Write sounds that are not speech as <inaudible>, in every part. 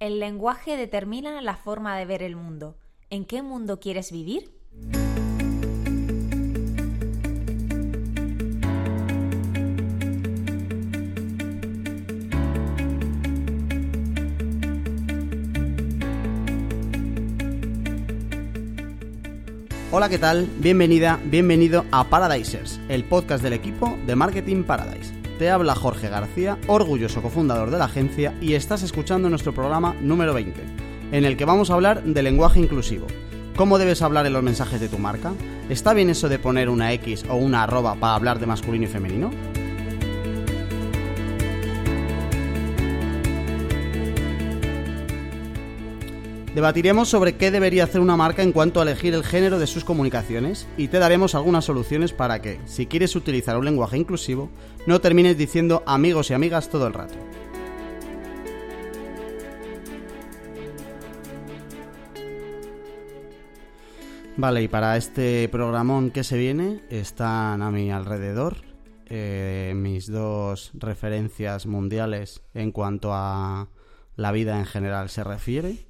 El lenguaje determina la forma de ver el mundo. ¿En qué mundo quieres vivir? Hola, ¿qué tal? Bienvenida, bienvenido a Paradisers, el podcast del equipo de Marketing Paradise. Te habla Jorge García, orgulloso cofundador de la agencia, y estás escuchando nuestro programa número 20, en el que vamos a hablar de lenguaje inclusivo. ¿Cómo debes hablar en los mensajes de tu marca? ¿Está bien eso de poner una X o una arroba para hablar de masculino y femenino? Debatiremos sobre qué debería hacer una marca en cuanto a elegir el género de sus comunicaciones y te daremos algunas soluciones para que, si quieres utilizar un lenguaje inclusivo, no termines diciendo amigos y amigas todo el rato. Vale, y para este programón que se viene están a mi alrededor eh, mis dos referencias mundiales en cuanto a la vida en general se refiere.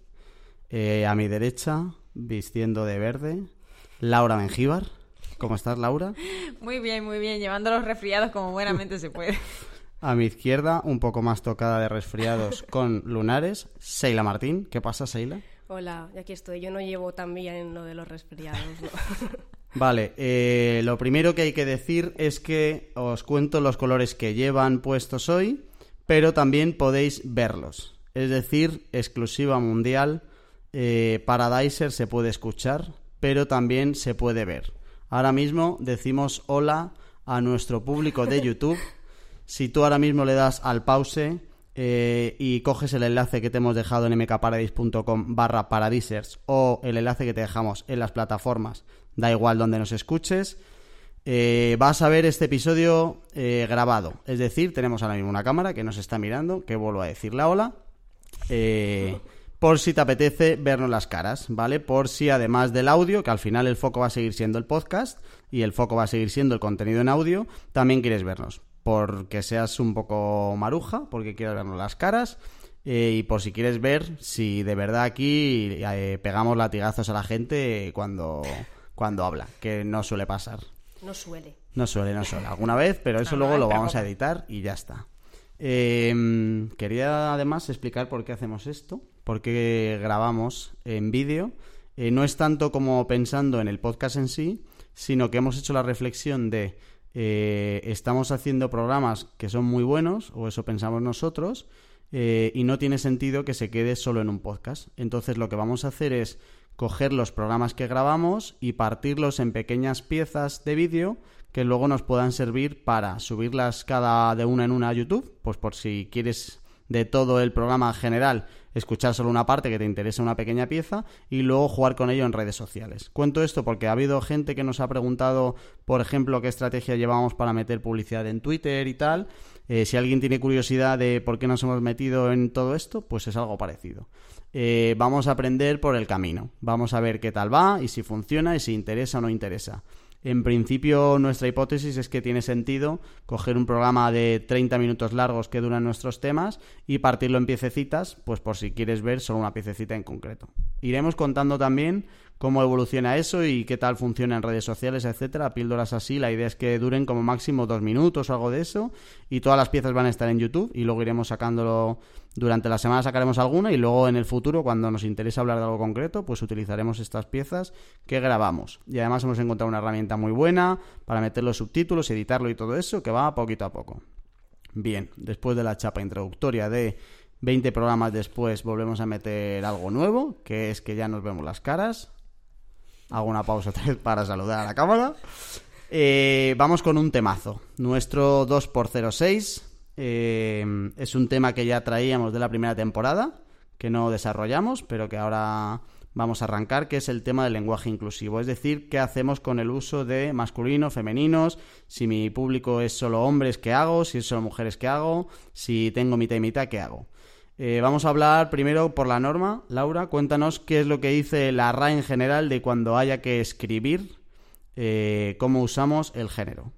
Eh, a mi derecha, vistiendo de verde, Laura Mengíbar. ¿Cómo estás, Laura? Muy bien, muy bien, llevando los resfriados como buenamente se puede. A mi izquierda, un poco más tocada de resfriados <laughs> con lunares, Seila Martín. ¿Qué pasa, Seila? Hola, aquí estoy. Yo no llevo tan bien lo de los resfriados. ¿no? <laughs> Vale, eh, lo primero que hay que decir es que os cuento los colores que llevan puestos hoy, pero también podéis verlos. Es decir, exclusiva mundial eh, Paradiser se puede escuchar, pero también se puede ver. Ahora mismo decimos hola a nuestro público de YouTube. <laughs> Si tú ahora mismo le das al pause eh, y coges el enlace que te hemos dejado en mkparadise.com barra paradisers o el enlace que te dejamos en las plataformas, da igual donde nos escuches, eh, vas a ver este episodio eh, grabado. Es decir, tenemos ahora mismo una cámara que nos está mirando, que vuelvo a decirle hola. Eh, <laughs> por si te apetece vernos las caras, ¿vale? Por si además del audio, que al final el foco va a seguir siendo el podcast y el foco va a seguir siendo el contenido en audio, también quieres vernos. Porque seas un poco maruja, porque quieras vernos las caras. eh, y por si quieres ver si de verdad aquí eh, pegamos latigazos a la gente cuando, cuando habla, que no suele pasar. No suele. No suele, no suele. Alguna vez, pero eso luego lo vamos a editar y ya está. Eh, quería además explicar por qué hacemos esto, por qué grabamos en vídeo. Eh, no es tanto como pensando en el podcast en sí, sino que hemos hecho la reflexión de eh, estamos haciendo programas que son muy buenos, o eso pensamos nosotros, eh, y no tiene sentido que se quede solo en un podcast. Entonces lo que vamos a hacer es coger los programas que grabamos y partirlos en pequeñas piezas de vídeo que luego nos puedan servir para subirlas cada de una en una a YouTube, pues por si quieres de todo el programa general escuchar solo una parte que te interesa una pequeña pieza y luego jugar con ello en redes sociales. Cuento esto porque ha habido gente que nos ha preguntado, por ejemplo, qué estrategia llevamos para meter publicidad en Twitter y tal. Eh, si alguien tiene curiosidad de por qué nos hemos metido en todo esto, pues es algo parecido. Eh, vamos a aprender por el camino. Vamos a ver qué tal va y si funciona y si interesa o no interesa. En principio, nuestra hipótesis es que tiene sentido coger un programa de 30 minutos largos que duran nuestros temas y partirlo en piececitas, pues por si quieres ver solo una piececita en concreto. Iremos contando también cómo evoluciona eso y qué tal funciona en redes sociales, etcétera. Píldoras así, la idea es que duren como máximo dos minutos o algo de eso y todas las piezas van a estar en YouTube y luego iremos sacándolo durante la semana sacaremos alguna y luego en el futuro cuando nos interese hablar de algo concreto pues utilizaremos estas piezas que grabamos y además hemos encontrado una herramienta muy buena para meter los subtítulos, editarlo y todo eso que va poquito a poco. Bien, después de la chapa introductoria de 20 programas después volvemos a meter algo nuevo, que es que ya nos vemos las caras. Hago una pausa para saludar a la cámara. Eh, vamos con un temazo. Nuestro 2x06 eh, es un tema que ya traíamos de la primera temporada, que no desarrollamos, pero que ahora vamos a arrancar, que es el tema del lenguaje inclusivo. Es decir, qué hacemos con el uso de masculinos, femeninos, si mi público es solo hombres, ¿qué hago? Si es solo mujeres, ¿qué hago? Si tengo mitad y mitad, ¿qué hago? Eh, vamos a hablar primero por la norma. Laura, cuéntanos qué es lo que dice la RAE en general de cuando haya que escribir eh, cómo usamos el género.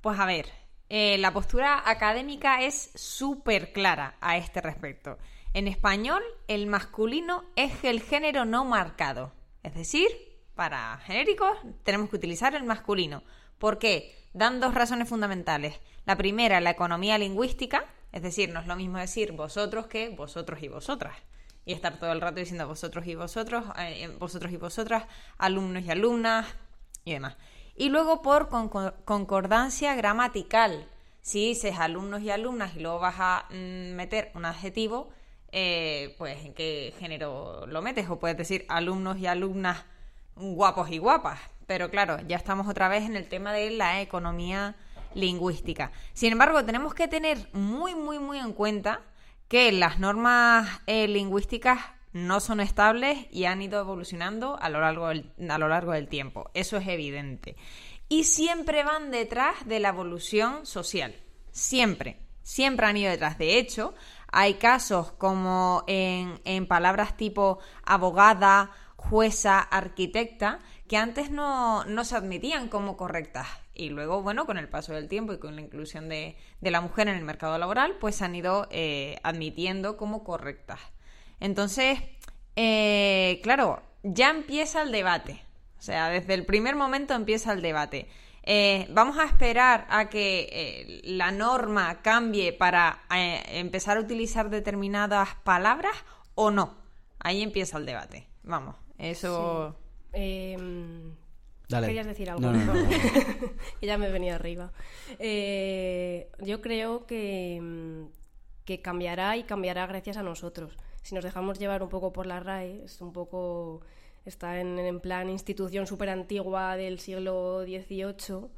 Pues a ver, eh, la postura académica es súper clara a este respecto. En español, el masculino es el género no marcado. Es decir, para genéricos tenemos que utilizar el masculino. ¿Por qué? Dan dos razones fundamentales. La primera, la economía lingüística, es decir, no es lo mismo decir vosotros que vosotros y vosotras. Y estar todo el rato diciendo vosotros y vosotros, eh, vosotros y vosotras, alumnos y alumnas y demás. Y luego por concordancia gramatical. Si dices alumnos y alumnas y luego vas a mm, meter un adjetivo, eh, pues en qué género lo metes. O puedes decir alumnos y alumnas guapos y guapas. Pero claro, ya estamos otra vez en el tema de la economía lingüística. Sin embargo, tenemos que tener muy, muy, muy en cuenta que las normas eh, lingüísticas no son estables y han ido evolucionando a lo, largo del, a lo largo del tiempo. Eso es evidente. Y siempre van detrás de la evolución social. Siempre. Siempre han ido detrás. De hecho, hay casos como en, en palabras tipo abogada, jueza, arquitecta, que antes no, no, se admitían como correctas. Y luego, bueno, con el paso del tiempo y con la inclusión de, de la mujer en el mercado laboral, pues han ido eh, admitiendo como correctas. Entonces, eh, claro, ya empieza el debate. O sea, desde el primer momento empieza el debate. Eh, ¿Vamos a esperar a que la norma cambie para empezar a utilizar determinadas palabras o no? Ahí empieza el debate. Vamos, eso... Em, ¿Querías decir algo? <laughs> ya me he venido arriba. yo creo que, que cambiará y cambiará gracias a nosotros si nos dejamos llevar un poco por la RAE, es un poco está en, plan institución súper antigua del siglo XVIII,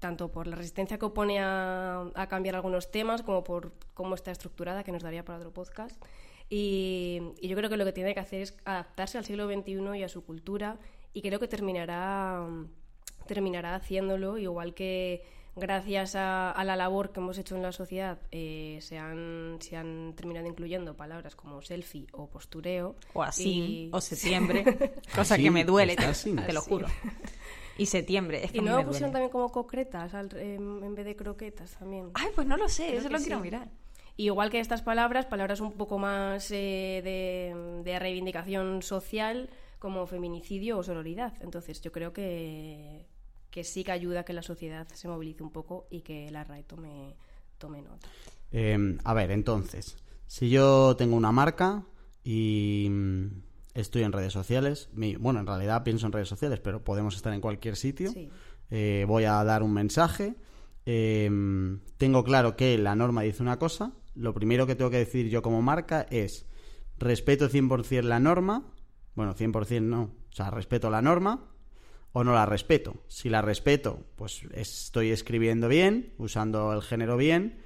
tanto por la resistencia que opone a, cambiar algunos temas como por cómo está estructurada, que nos daría para otro podcast. Y, y, yo creo que lo que tiene que hacer es adaptarse al siglo XXI y a su cultura y creo que terminará, terminará haciéndolo, igual que gracias a, la labor que hemos hecho en la sociedad, eh, se, han, se han terminado incluyendo palabras como selfie o postureo. O así, o septiembre, <laughs> cosa que me duele, te, lo juro. Y septiembre. Es que y no pusieron también como concretas en vez de croquetas también. Ay, pues no lo sé, eso lo quiero mirar. igual que estas palabras, palabras un poco más eh, de, de reivindicación social, como feminicidio o sororidad. Entonces, yo creo que, que sí que ayuda a que la sociedad se movilice un poco y que la RAE tome, tome nota. Em, a ver, entonces, si yo tengo una marca y mm, estoy en redes sociales, bueno, en realidad pienso en redes sociales, pero podemos estar en cualquier sitio, eh, voy a dar un mensaje, em, tengo claro que la norma dice una cosa, lo primero que tengo que decir yo como marca es respeto 100% la norma, bueno, 100% no, o sea, respeto la norma, o no la respeto. Si la respeto, pues estoy escribiendo bien, usando el género bien,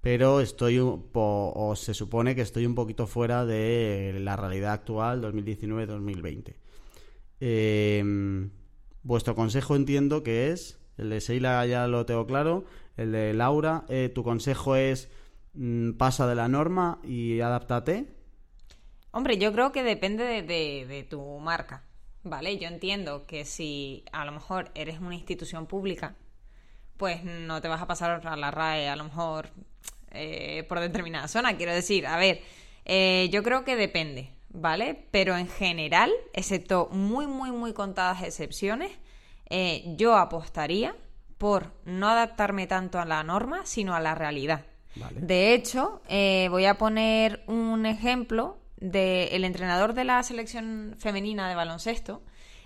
pero estoy o se supone que estoy un poquito fuera de la realidad actual 2019-2020. Em, vuestro consejo entiendo que es, el de Seila ya lo tengo claro, el de Laura, eh, tu consejo es mm, pasa de la norma y adáptate. Hombre, yo creo que depende de tu marca. Vale, yo entiendo que si a lo mejor eres una institución pública, pues no te vas a pasar a la RAE a lo mejor eh, por determinada zona. Quiero decir, a ver, eh, yo creo que depende, ¿vale? Pero en general, excepto muy, muy, muy contadas excepciones, eh, yo apostaría por no adaptarme tanto a la norma, sino a la realidad. De hecho, voy a poner un ejemplo del entrenador de la selección femenina de baloncesto,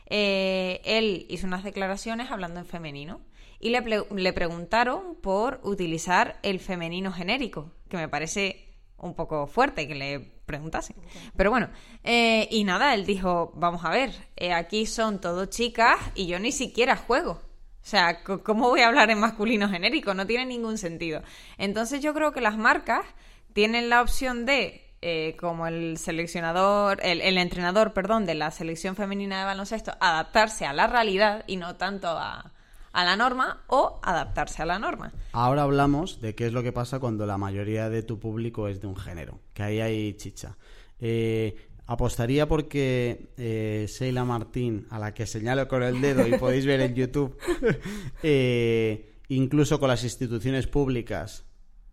eh, él hizo unas declaraciones hablando en femenino y le, le, preguntaron por utilizar el femenino genérico, que me parece un poco fuerte que le preguntasen. Pero bueno, eh, y nada, él dijo, vamos a ver, eh, aquí son todo chicas y yo ni siquiera juego. O sea, ¿cómo voy a hablar en masculino genérico? No tiene ningún sentido. Entonces yo creo que las marcas tienen la opción de eh, como el seleccionador, el, entrenador, perdón, de la selección femenina de baloncesto, adaptarse a la realidad y no tanto a, la norma o adaptarse a la norma. Ahora hablamos de qué es lo que pasa cuando la mayoría de tu público es de un género, que ahí hay chicha. Eh, apostaría porque eh, Sheila Martín, a la que señalo con el dedo y podéis ver en YouTube, <laughs> incluso con las instituciones públicas,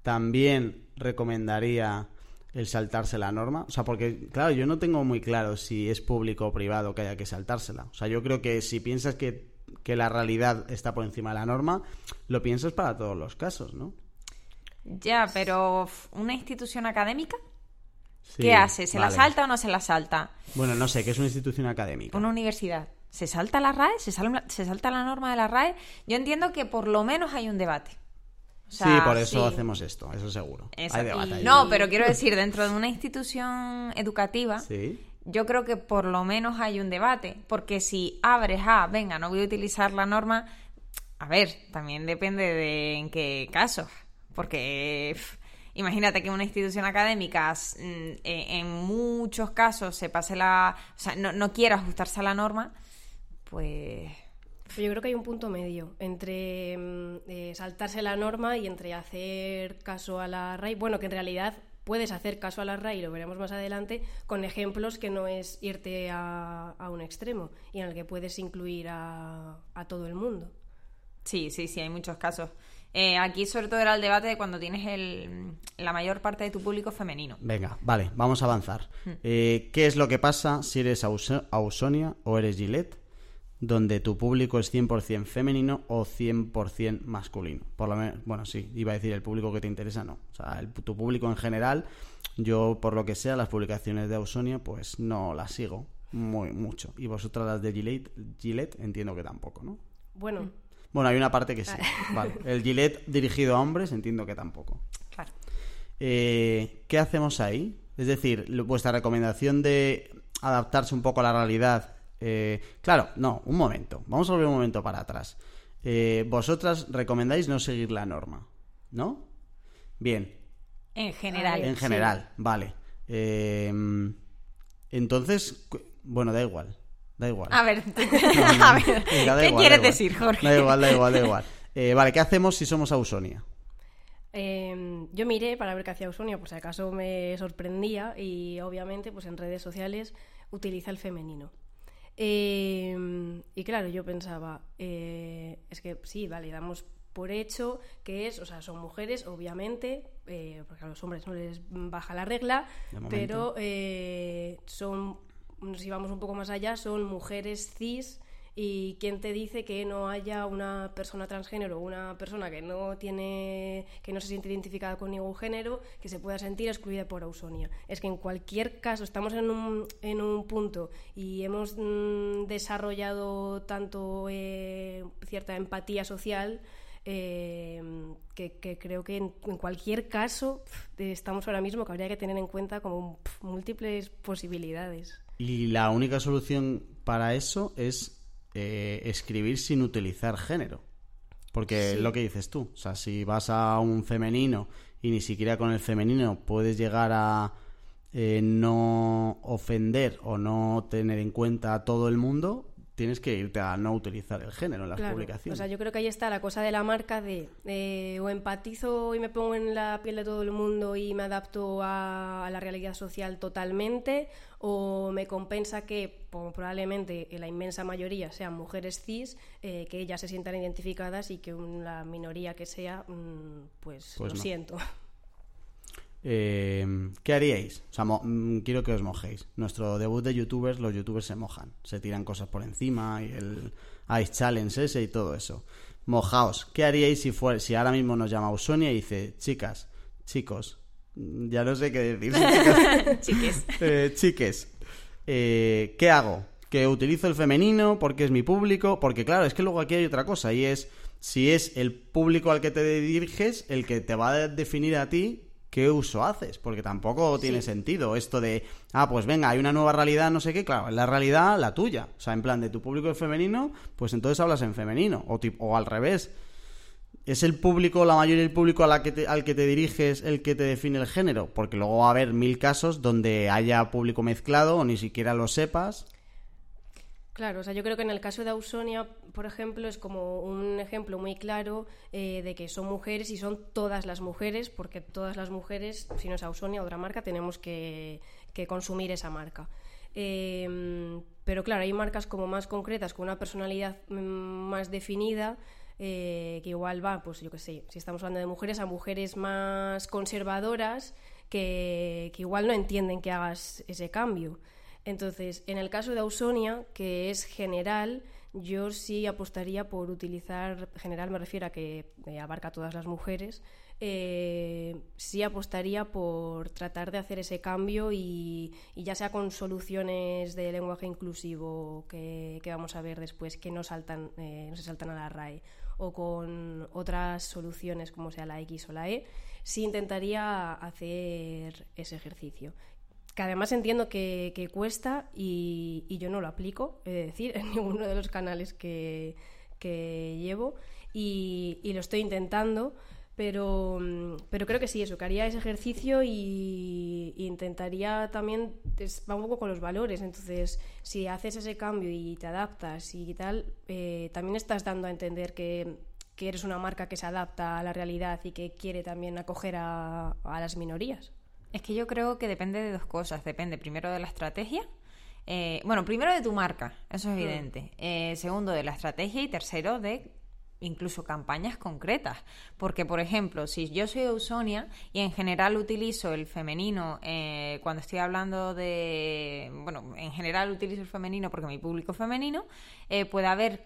también recomendaría el saltarse la norma. O sea, porque, claro, yo no tengo muy claro si es público o privado que haya que saltársela. O sea, yo creo que si piensas que, la realidad está por encima de la norma, lo piensas para todos los casos, ¿no? Ya, pero ¿una institución académica? ¿Qué hace? ¿Se la salta o no se la salta? Bueno, no sé, ¿qué es una institución académica? Una universidad. ¿Se salta la RAE? ¿Se, ¿Se salta la norma de la RAE? Yo entiendo que por lo menos hay un debate sí, por eso hacemos esto, eso seguro. no, pero quiero decir, dentro de una institución educativa, yo creo que por lo menos hay un debate, porque si abres a, venga, no voy a utilizar la norma, a ver, también depende de en qué casos, porque... imagínate que una institución académica mm, e, en muchos casos se pase la. O sea, no, no quiera ajustarse a la norma, pues yo creo que hay un punto medio entre mm, eh, saltarse la norma y entre hacer caso a la RAI. Bueno, que en realidad puedes hacer caso a la RAI, lo veremos más adelante, con ejemplos que no es irte a, un extremo y en el que puedes incluir a, todo el mundo. Sí, sí, sí, hay muchos casos. Eh, aquí sobre todo era el debate de cuando tienes el, la mayor parte de tu público femenino. Venga, vale, vamos a avanzar. Hmm. Eh, ¿Qué es lo que pasa si eres Ausonia o eres Gillette? Donde tu público es 100% femenino o 100% masculino. Por lo menos, bueno, sí, iba a decir el público que te interesa, no. O sea, tu público en general, yo por lo que sea, las publicaciones de Ausonia, pues no las sigo muy mucho. Y vosotras las de Gillette, Gillette entiendo que tampoco, ¿no? Bueno. Bueno, hay una parte que sí. vale. El Gillette dirigido a hombres entiendo que tampoco. Claro. Eh, ¿Qué hacemos ahí? Es decir, vuestra recomendación de adaptarse un poco a la realidad eh, claro, no, un momento. Vamos a volver un momento para atrás. Eh, vosotras recomendáis no seguir la norma, ¿no? Bien. En general. En general, vale. Em, entonces, bueno, da igual. Da igual. A ver, <laughs> a ver ¿qué quieres decir, Jorge? Da igual, da igual, da igual. Eh, vale, ¿qué hacemos si somos Ausonia? Em, yo miré para ver qué hacía Ausonia, pues si acaso me sorprendía y obviamente pues en redes sociales utiliza el femenino. Em, y claro, yo pensaba, eh, es que sí, vale, damos por hecho que es, o sea, son mujeres, obviamente, eh, porque a los hombres no les baja la regla, pero eh, son, si vamos un poco más allá, son mujeres cis y quién te dice que no haya una persona transgénero, una persona que no tiene, que no se siente identificada con ningún género, que se pueda sentir excluida por Ausonia. Es que en cualquier caso estamos en un, en un punto y hemos mm, desarrollado tanto eh, cierta empatía social. Eh, que, creo que en, cualquier caso estamos ahora mismo que habría que tener en cuenta como múltiples posibilidades. Y la única solución para eso es eh, escribir sin utilizar género. Porque lo que dices tú, o sea, si vas a un femenino y ni siquiera con el femenino puedes llegar a eh, no ofender o no tener en cuenta a todo el mundo, tienes que irte a no utilizar el género en las publicaciones. O sea, yo creo que ahí está la cosa de la marca de o empatizo y me pongo en la piel de todo el mundo y me adapto a, la realidad social totalmente, o me compensa que probablemente la inmensa mayoría sean mujeres cis, eh, que ellas se sientan identificadas y que la minoría que sea, mm, pues, pues, lo siento. Eh, ¿Qué haríais? O sea, mm, quiero que os mojéis. Nuestro debut de youtubers, los youtubers se mojan. Se tiran cosas por encima y el Ice Challenge ese y todo eso. Mojaos. ¿Qué haríais si, fuera, si ahora mismo nos llama Usonia y dice, chicas, chicos, mm, ya no sé qué decir. <laughs> chiques. Eh, chiques. Eh, ¿Qué hago? Que utilizo el femenino porque es mi público. Porque claro, es que luego aquí hay otra cosa y es si es el público al que te diriges el que te va a definir a ti qué uso haces, porque tampoco tiene sentido esto de, ah, pues venga, hay una nueva realidad, no sé qué, claro, es la realidad la tuya, o sea, en plan de tu público es femenino, pues entonces hablas en femenino, o, o al revés. ¿Es el público, la mayoría del público a la que al que te diriges el que te define el género? Porque luego va a haber mil casos donde haya público mezclado o ni siquiera lo sepas. Claro, o sea, yo creo que en el caso de Ausonia, por ejemplo, es como un ejemplo muy claro eh, de que son mujeres y son todas las mujeres, porque todas las mujeres, si no es Ausonia, otra marca, tenemos que, consumir esa marca. Em, pero claro, hay marcas como más concretas, con una personalidad mm, más definida, eh, que igual va, pues yo qué sé, si estamos hablando de mujeres, a mujeres más conservadoras que, que igual no entienden que hagas ese cambio. Entonces, en el caso de Ausonia, que es general, yo sí apostaría por utilizar, general me refiero a que abarca a todas las mujeres, eh, sí apostaría por tratar de hacer ese cambio y, ya sea con soluciones de lenguaje inclusivo que, vamos a ver después que no, saltan, eh, no se saltan a la RAE o con otras soluciones como sea la X o la E, sí intentaría hacer ese ejercicio que además entiendo que, cuesta y, yo no lo aplico, es decir, en <laughs> ninguno de los canales que, llevo y, lo estoy intentando, pero, pero creo que sí, eso, que haría ese ejercicio y, intentaría también, va un poco con los valores, entonces si haces ese cambio y te adaptas y tal, eh, también estás dando a entender que, eres una marca que se adapta a la realidad y que quiere también acoger a las minorías. Es que yo creo que depende de dos cosas. Depende primero de la estrategia. Eh, bueno, primero de tu marca, eso es mm. evidente. Eh, segundo, de la estrategia y tercero, de incluso campañas concretas. Porque, por ejemplo, si yo soy Eusonia y en general utilizo el femenino eh, cuando estoy hablando de. Bueno, en general utilizo el femenino porque mi público es femenino, puede haber.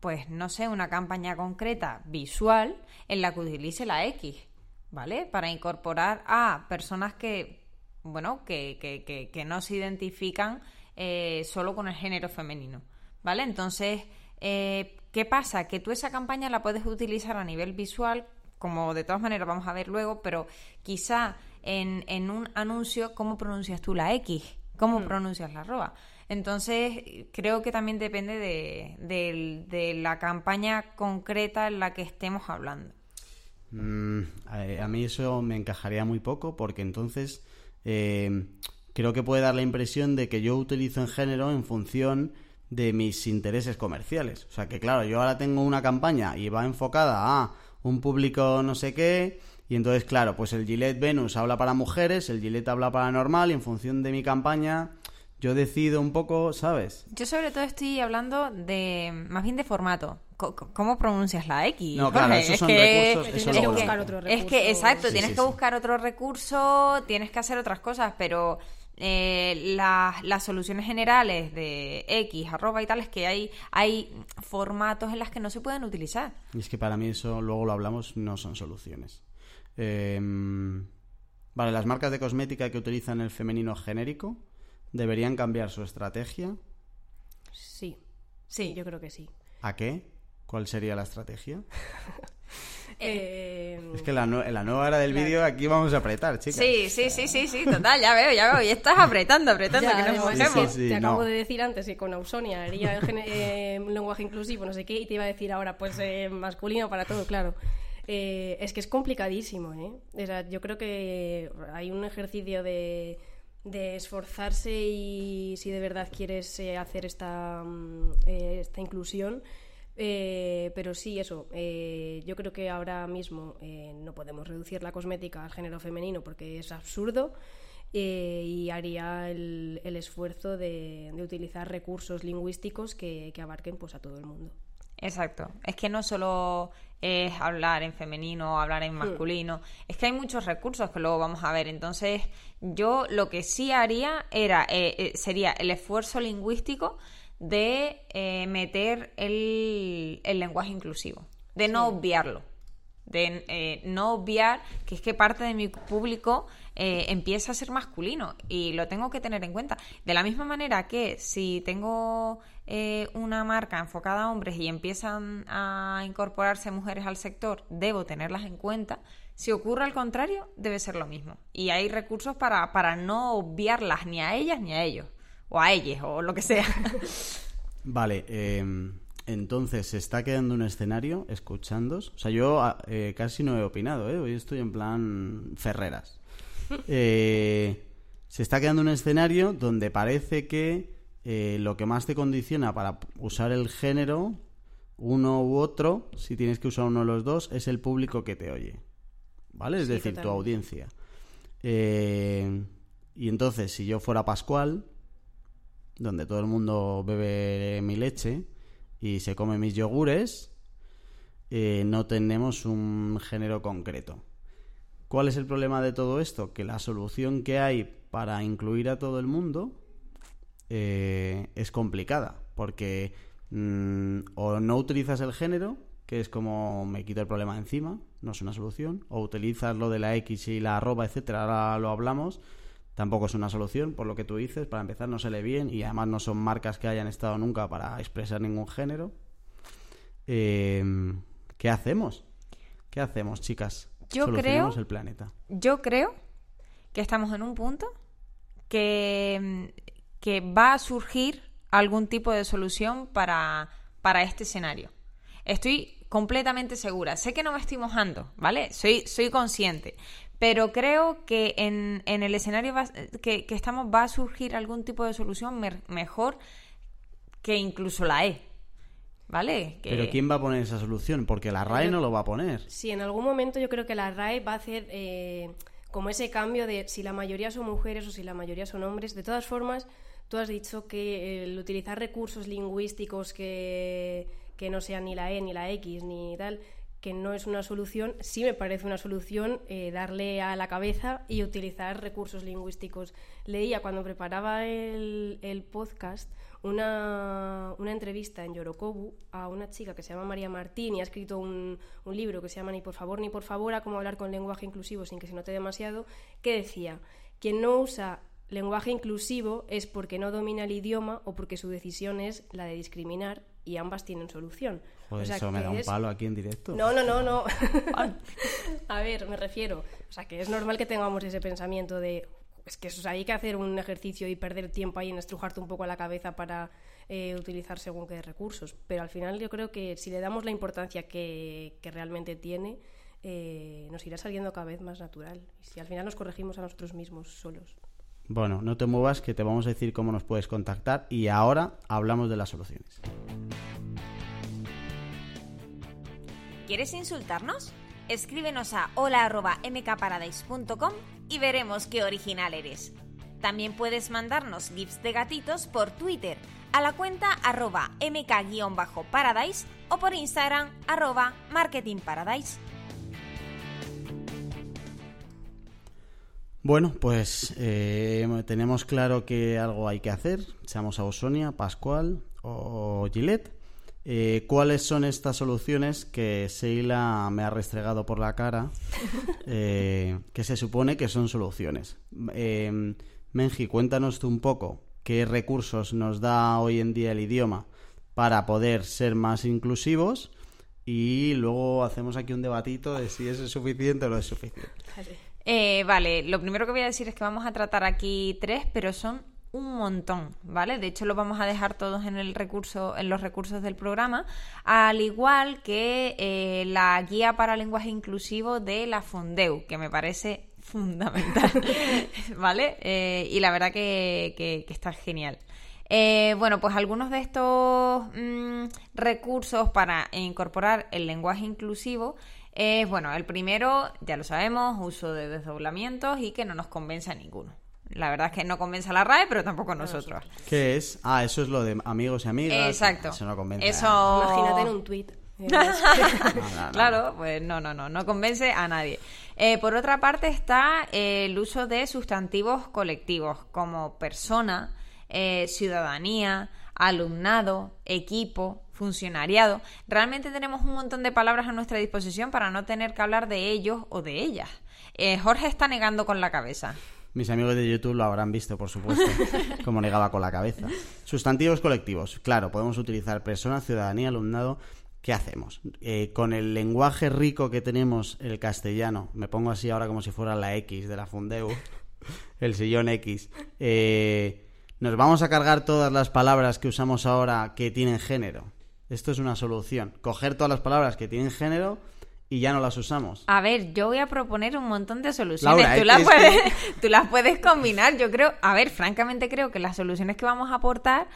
pues no sé, una campaña concreta visual en la que utilice la X. ¿vale? Para incorporar a personas que, bueno, que, que, que, no se identifican eh, solo con el género femenino, ¿vale? Entonces, eh, ¿qué pasa? Que tú esa campaña la puedes utilizar a nivel visual, como de todas maneras vamos a ver luego, pero quizá en, en un anuncio, ¿cómo pronuncias tú la X? ¿Cómo mm. pronuncias la arroba? Entonces, creo que también depende de, de, la campaña concreta en la que estemos hablando. Mm, a, mí eso me encajaría muy poco porque entonces eh, creo que puede dar la impresión de que yo utilizo en género en función de mis intereses comerciales. O sea que claro, yo ahora tengo una campaña y va enfocada a un público no sé qué y entonces claro, pues el Gillette Venus habla para mujeres, el Gillette habla para normal y en función de mi campaña yo decido un poco, ¿sabes? Yo sobre todo estoy hablando de más bien de formato. ¿Cómo pronuncias la X? No, claro, esos son recursos. Eso tienes que buscar otro recurso. Es que, exacto, tienes que buscar otro recurso, tienes que hacer otras cosas, pero eh, las soluciones generales de X, arroba y tal, es que hay, hay formatos en las que no se pueden utilizar. Y es que para mí eso, luego lo hablamos, no son soluciones. Em, vale, las marcas de cosmética que utilizan el femenino genérico deberían cambiar su estrategia. Sí, sí, yo creo que sí. ¿A qué? ¿Cuál sería la estrategia? <laughs> Eh, es que la, la nueva era del vídeo aquí vamos a apretar, chicas. Sí, sí, sí, sí, sí, total, ya veo, ya veo. Y estás apretando, apretando, que nos te acabo de decir antes que con Ausonia haría el eh, lenguaje inclusivo, no sé qué, y te iba a decir ahora, pues eh, masculino para todo, claro. es que es complicadísimo, ¿eh? yo creo que hay un ejercicio de, de esforzarse y si de verdad quieres hacer esta, mm, esta inclusión eh, pero sí, eso. Eh, yo creo que ahora mismo eh, no podemos reducir la cosmética al género femenino porque es absurdo. y haría el, esfuerzo de, utilizar recursos lingüísticos que, abarquen pues a todo el mundo. Exacto. Es que no solo es hablar en femenino o hablar en hmm. masculino. Es que hay muchos recursos que luego vamos a ver. Entonces, yo lo que sí haría era sería el esfuerzo lingüístico de eh, meter el, lenguaje inclusivo, de no obviarlo, de eh, no obviar que es que parte de mi público eh, empieza a ser masculino y lo tengo que tener en cuenta. De la misma manera que si tengo una marca enfocada a hombres y empiezan a incorporarse mujeres al sector, debo tenerlas en cuenta. Si ocurre al contrario, debe ser lo mismo. Y hay recursos para, para no obviarlas ni a ellas ni a ellos o a ellos, o lo que sea. <laughs> Vale, em, entonces se está quedando un escenario escuchándos. O sea, yo ah, eh, casi no he opinado, ¿eh? Hoy estoy en plan Ferreras. <laughs> Eh, se está quedando un escenario donde parece que eh, lo que más te condiciona para usar el género, uno u otro, si tienes que usar uno de los dos, es el público que te oye. ¿Vale? Es decir, tu audiencia. y entonces, si yo fuera Pascual, donde todo el mundo bebe mi leche y se come mis yogures, eh, no tenemos un género concreto. ¿Cuál es el problema de todo esto? Que la solución que hay para incluir a todo el mundo eh, es complicada, porque mm, o no utilizas el género, que es como me quito el problema encima, no es una solución, o utilizas lo de la X y la arroba, etcétera, ahora lo hablamos, tampoco es una solución, por lo que tú dices, para empezar no se lee bien y además no son marcas que hayan estado nunca para expresar ningún género. Eh, ¿Qué hacemos? ¿Qué hacemos, chicas? Yo creo, el planeta. Yo creo que estamos en un punto que, que va a surgir algún tipo de solución para, para este escenario. Estoy completamente segura. Sé que no me estoy mojando, ¿vale? Soy, soy consciente pero creo que en, en el escenario que, estamos va a surgir algún tipo de solución mejor que incluso la E. ¿Vale? Pero ¿quién va a poner esa solución? Porque la RAE no lo va a poner. Sí, en algún momento yo creo que la RAE va a hacer eh, como ese cambio de si la mayoría son mujeres o si la mayoría son hombres. De todas formas, tú has dicho que el utilizar recursos lingüísticos que, que no sean ni la E ni la X ni tal, que no es una solución, sí me parece una solución eh, darle a la cabeza y utilizar recursos lingüísticos. Leía cuando preparaba el, el podcast una, una, entrevista en Yorokobu a una chica que se llama María Martín y ha escrito un, un libro que se llama Ni por favor ni por favor a cómo hablar con lenguaje inclusivo sin que se note demasiado, que decía, quien no usa lenguaje inclusivo es porque no domina el idioma o porque su decisión es la de discriminar y ambas tienen solución. Pues eso me da un palo aquí en directo. No, no, no, no. <laughs> a ver, me refiero. O sea, que es normal que tengamos ese pensamiento de. Es que eso, hay que hacer un ejercicio y perder tiempo ahí en estrujarte un poco la cabeza para eh, utilizar según qué recursos. Pero al final yo creo que si le damos la importancia que, realmente tiene, eh, nos irá saliendo cada vez más natural. Y si al final nos corregimos a nosotros mismos solos. Bueno, no te muevas que te vamos a decir cómo nos puedes contactar y ahora hablamos de las soluciones. ¿Quieres insultarnos? Escríbenos a hola.mkparadise.com y veremos qué original eres. También puedes mandarnos gifs de gatitos por Twitter a la cuenta arroba mk-paradise o por Instagram arroba marketingparadise. Bueno, pues eh, tenemos claro que algo hay que hacer. Seamos a Osonia, Pascual o Gillette. Eh, ¿Cuáles son estas soluciones que Seila me ha restregado por la cara? <laughs> Eh, que se supone que son soluciones. Eh, Menji, cuéntanos tú un poco qué recursos nos da hoy en día el idioma para poder ser más inclusivos y luego hacemos aquí un debatito de si eso es suficiente o no es suficiente. vale, lo primero que voy a decir es que vamos a tratar aquí tres, pero son un montón, ¿vale? De hecho, lo vamos a dejar todos en el recurso, en los recursos del programa, al igual que eh, la guía para lenguaje inclusivo de la Fundeu, que me parece fundamental, <laughs> ¿vale? Eh, y la verdad que, está genial. Eh, bueno, pues algunos de estos mm, recursos para incorporar el lenguaje inclusivo es, bueno, el primero, ya lo sabemos, uso de desdoblamientos y que no nos convence a ninguno. La verdad es que no convence a la RAE, pero tampoco a nosotros. ¿Qué es? Ah, eso es lo de amigos y amigas. Exacto. Eso no convence. Eso... Imagínate en un tuit. <laughs> <laughs> claro, pues no, no, no, no convence a nadie. Eh, por otra parte está eh, el uso de sustantivos colectivos como persona, eh, ciudadanía, alumnado, equipo, funcionariado. Realmente tenemos un montón de palabras a nuestra disposición para no tener que hablar de ellos o de ellas. Jorge está negando con la cabeza. Mis amigos de YouTube lo habrán visto, por supuesto, <laughs> como negaba con la cabeza. Sustantivos colectivos. Claro, podemos utilizar persona, ciudadanía, alumnado. ¿Qué hacemos? Eh, con el lenguaje rico que tenemos el castellano, me pongo así ahora como si fuera la X de la Fundeu, <laughs> el sillón X, eh, nos vamos a cargar todas las palabras que usamos ahora que tienen género. Esto es una solución. Coger todas las palabras que tienen género y ya no las usamos. A ver, yo voy a proponer un montón de soluciones. tú, las puedes, <laughs> tú las puedes combinar. Yo creo, a ver, francamente creo que las soluciones que vamos a aportar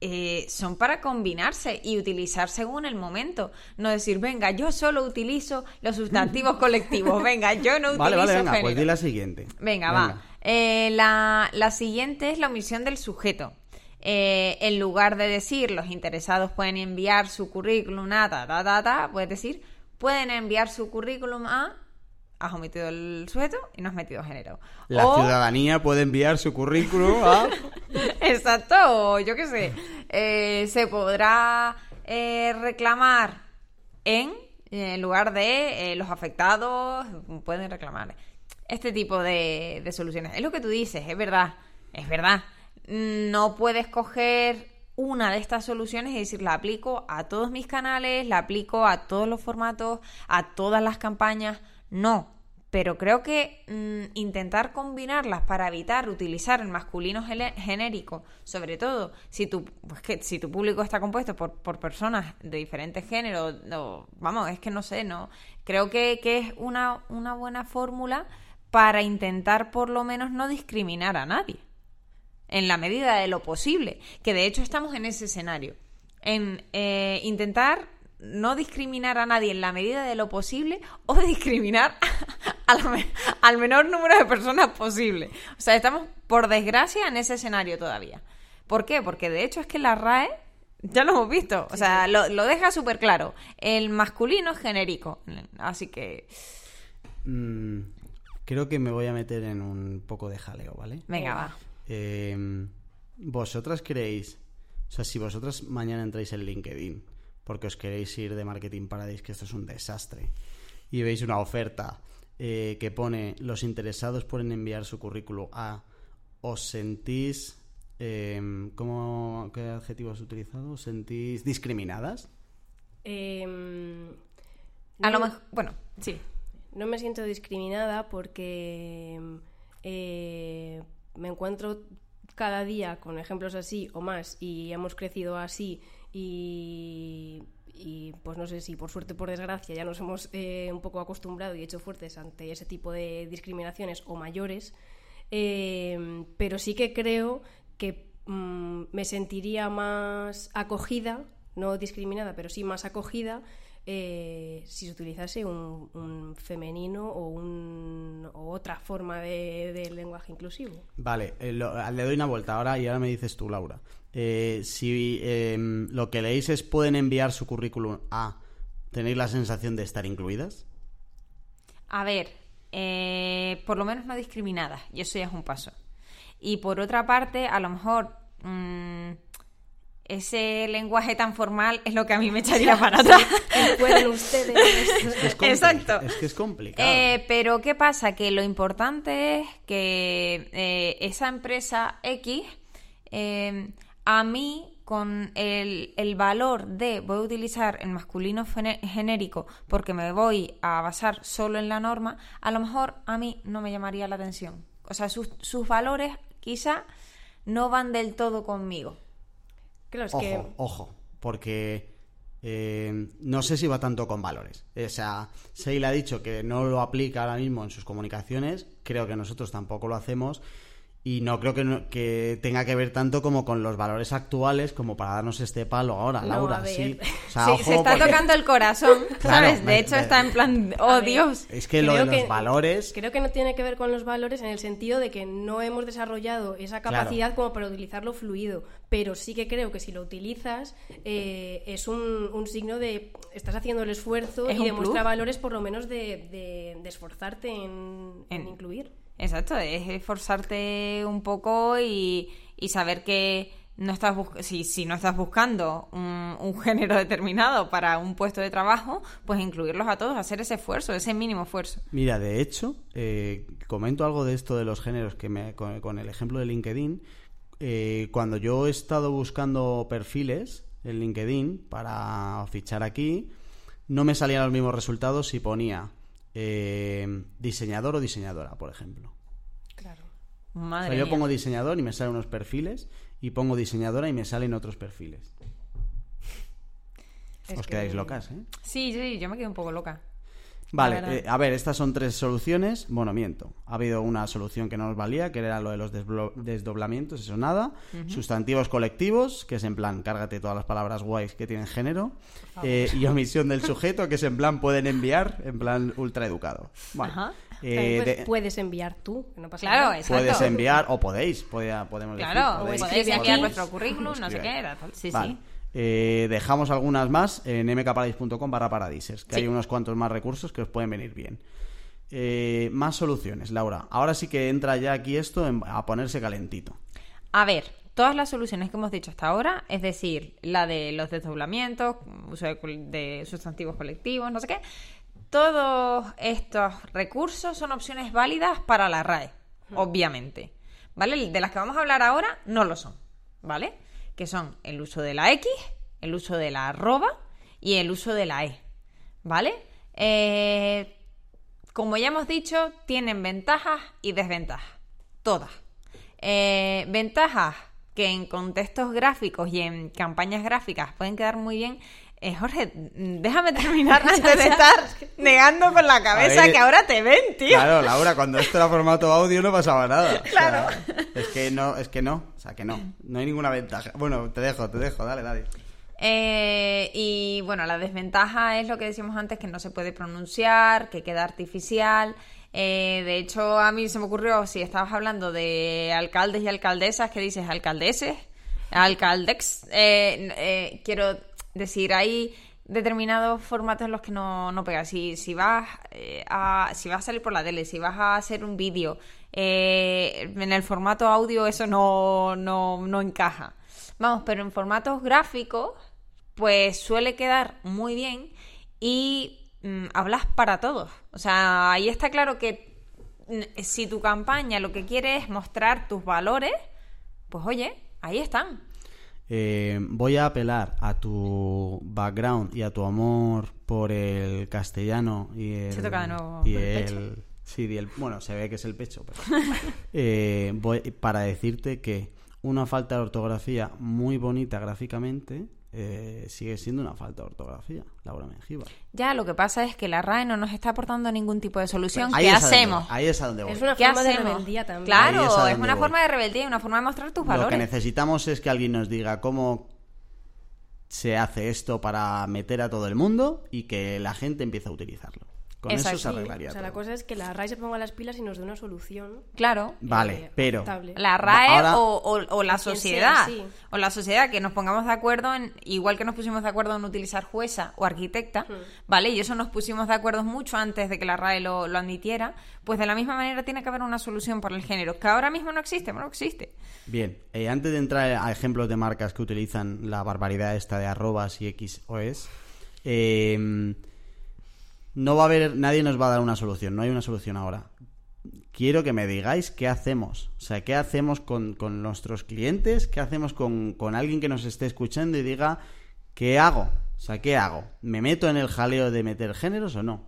eh, son para combinarse y utilizar según el momento. No decir, venga, yo solo utilizo los sustantivos colectivos. Venga, yo no <laughs> utilizo Vale, vale, venga, pues di la siguiente. Venga, va. Eh, la, la, siguiente es la omisión del sujeto. Eh, en lugar de decir los interesados pueden enviar su currículum, ta, ta, ta, ta, puedes decir pueden enviar su currículum a has omitido el sujeto y no has metido género. La ciudadanía puede enviar su currículum a... <laughs> Exacto, yo qué sé. Eh, se podrá eh, reclamar en, en lugar de eh, los afectados, pueden reclamar este tipo de, de soluciones. Es lo que tú dices, es verdad, es verdad. No puedes coger una de estas soluciones y decir, la aplico a todos mis canales, la aplico a todos los formatos, a todas las campañas. No, pero creo que mm, intentar combinarlas para evitar utilizar el masculino genérico, sobre todo si tu, pues que, si tu público está compuesto por, por personas de diferentes géneros, vamos, es que no sé, no creo que, que es una, una buena fórmula para intentar por lo menos no discriminar a nadie, en la medida de lo posible, que de hecho estamos en ese escenario, en eh, intentar no discriminar a nadie en la medida de lo posible o <laughs> discriminar al menor número de personas posible. O sea, estamos, por desgracia, en ese escenario todavía. ¿Por qué? Porque de hecho es que la RAE, ya lo hemos visto, o sea, lo, deja súper claro. El masculino es genérico. Así que... Mm, creo que me voy a meter en un poco de jaleo, ¿vale? Venga, va. Eh, vosotras creéis, o sea, si vosotras mañana entráis en LinkedIn porque os queréis ir de Marketing Paradise, que esto es un desastre, y veis una oferta eh, que pone los interesados pueden enviar su currículo a os sentís eh, ¿cómo, ¿qué adjetivo has utilizado? ¿os sentís discriminadas? Em, a lo mejor, bueno, sí. No me siento discriminada porque eh, me encuentro cada día con ejemplos así o más y hemos crecido así y, pues no sé si por suerte o por desgracia ya nos hemos eh, un poco acostumbrado y hecho fuertes ante ese tipo de discriminaciones o mayores, eh, pero sí que creo que mm, me sentiría más acogida, no discriminada, pero sí más acogida eh, si se utilizase un, femenino o, un, otra forma de, lenguaje inclusivo. Vale, le doy una vuelta ahora y ahora me dices tú, Laura. Eh, si em, lo que leéis es pueden enviar su currículum a, ¿tenéis la sensación de estar incluidas? A ver, eh, por lo menos no discriminadas, y eso ya es un paso. Y por otra parte, a lo mejor mm, ese lenguaje tan formal es lo que a mí me echaría para atrás. Pueden ustedes. <laughs> Exacto. Es que es complicado. Eh, pero ¿qué pasa? Que lo importante es que esa empresa X a mí, con el, valor de voy a utilizar el masculino genérico porque me voy a basar solo en la norma, a lo mejor a mí no me llamaría la atención. O sea, sus, valores quizá no van del todo conmigo. Ojo, ojo, porque eh, no sé si va tanto con valores. O sea, Seil ha dicho que no lo aplica ahora mismo en sus comunicaciones, creo que nosotros tampoco lo hacemos y no creo que, que, tenga que ver tanto como con los valores actuales como para darnos este palo ahora, Laura. <laughs> Sí, se está tocando el corazón, <laughs> ¿sabes? de hecho, está en plan, oh Dios. Es que lo de los valores. Creo que no tiene que ver con los valores en el sentido de que no hemos desarrollado esa capacidad como para utilizarlo fluido. Pero sí que creo que si lo utilizas, eh, es un, signo de. Estás haciendo el esfuerzo y demuestra valores, por lo menos, de, esforzarte en incluir. Exacto, es esforzarte un poco y, saber que no estás si, si no estás buscando un, <laughs> género determinado para un puesto de trabajo, pues incluirlos a todos, hacer ese esfuerzo, ese mínimo esfuerzo. Mira, de hecho, eh, comento algo de esto de los géneros que me, con, el ejemplo de LinkedIn. Eh, cuando yo he estado buscando perfiles en LinkedIn para fichar aquí, no me salían los mismos resultados si ponía eh, diseñador o diseñadora, por ejemplo. Claro. yo pongo diseñador y me salen unos perfiles y pongo diseñadora y me salen otros perfiles. Os quedáis locas, ¿eh? Sí, sí, yo me quedo un poco loca. Vale, eh, a ver, estas son tres soluciones. Bueno, miento. Ha habido una solución que no nos valía, que era lo de los desdoblamientos, eso nada. Sustantivos colectivos, que es en plan, cárgate todas las palabras guays que tienen género. Eh, y omisión del sujeto, que es en plan, pueden enviar, en plan ultra educado. Bueno, eh, puedes enviar tú, no pasa claro, nada. Puedes enviar, o podéis, podemos claro, decir. Claro, podéis enviar vuestro currículum, no sé qué, era, sí, sí. Eh, dejamos algunas más en mkparadise.com barra paradises, que hay unos cuantos más recursos que os pueden venir bien. Eh, más soluciones, Laura. Ahora sí que entra ya aquí esto a ponerse calentito. A ver, todas las soluciones que hemos dicho hasta ahora, es decir, la de los desdoblamientos, uso de, sustantivos colectivos, no sé qué, todos estos recursos son opciones válidas para la RAE, obviamente. ¿Vale? De las que vamos a hablar ahora no lo son, ¿vale? Que son el uso de la X, el uso de la arroba y el uso de la E, ¿vale? Eh, como ya hemos dicho, tienen ventajas y desventajas, todas. Eh, ventajas que en contextos gráficos y en campañas gráficas pueden quedar muy bien. Eh, Jorge, déjame terminar antes de estar negando con la cabeza que ahora te ven, tío. Claro, Laura, cuando esto era formato audio no pasaba nada. Claro. es que no, es que no, o sea, que no, no hay ninguna ventaja. Bueno, te dejo, te dejo, dale, dale. Eh, y bueno, la desventaja es lo que decíamos antes, que no se puede pronunciar, que queda artificial. Eh, de hecho, a mí se me ocurrió, si estabas hablando de alcaldes y alcaldesas, ¿qué dices? ¿Alcaldeses? ¿Alcaldex? Eh, eh, quiero decir, hay determinados formatos en los que no, no pega. Si, si, vas, a, si vas a salir por la tele, si vas a hacer un vídeo, en el formato audio eso no, no, no encaja. Vamos, pero en formatos gráficos, pues suele quedar muy bien y Mm, hablas para todos. O sea, ahí está claro que mm, si tu campaña lo que quiere es mostrar tus valores, pues oye, ahí están. Eh, voy a apelar a tu background y a tu amor por el castellano y el. Se toca de nuevo. Y el, sí, y el, bueno, se ve que es el pecho, pero. <laughs> Eh, voy, para decirte que una falta de ortografía muy bonita gráficamente eh, sigue siendo una falta de ortografía, Laura Mengíbar. Ya, lo que pasa es que la RAE no nos está aportando ningún tipo de solución. ¿Qué hacemos? ahí es a donde voy. Es una forma de rebeldía también. Claro, es, una forma de rebeldía y una forma de mostrar tus valores. Lo que necesitamos es que alguien nos diga cómo se hace esto para meter a todo el mundo y que la gente empiece a utilizarlo. Con eso se arreglaría. O sea, la cosa es que la RAE se ponga las pilas y nos dé una solución. Claro. Vale, pero. La RAE o, la sociedad. O la sociedad, que nos pongamos de acuerdo en. Igual que nos pusimos de acuerdo en utilizar jueza o arquitecta, ¿vale? Y eso nos pusimos de acuerdo mucho antes de que la RAE lo, admitiera. Pues de la misma manera tiene que haber una solución por el género, que ahora mismo no existe, no existe. Bien, eh, antes de entrar a ejemplos de marcas que utilizan la barbaridad esta de arrobas y X o es. Eh no va a haber, nadie nos va a dar una solución, no hay una solución ahora. Quiero que me digáis qué hacemos. O sea, qué hacemos con, nuestros clientes, qué hacemos con, alguien que nos esté escuchando y diga, ¿qué hago? O sea, ¿qué hago? ¿Me meto en el jaleo de meter géneros o no?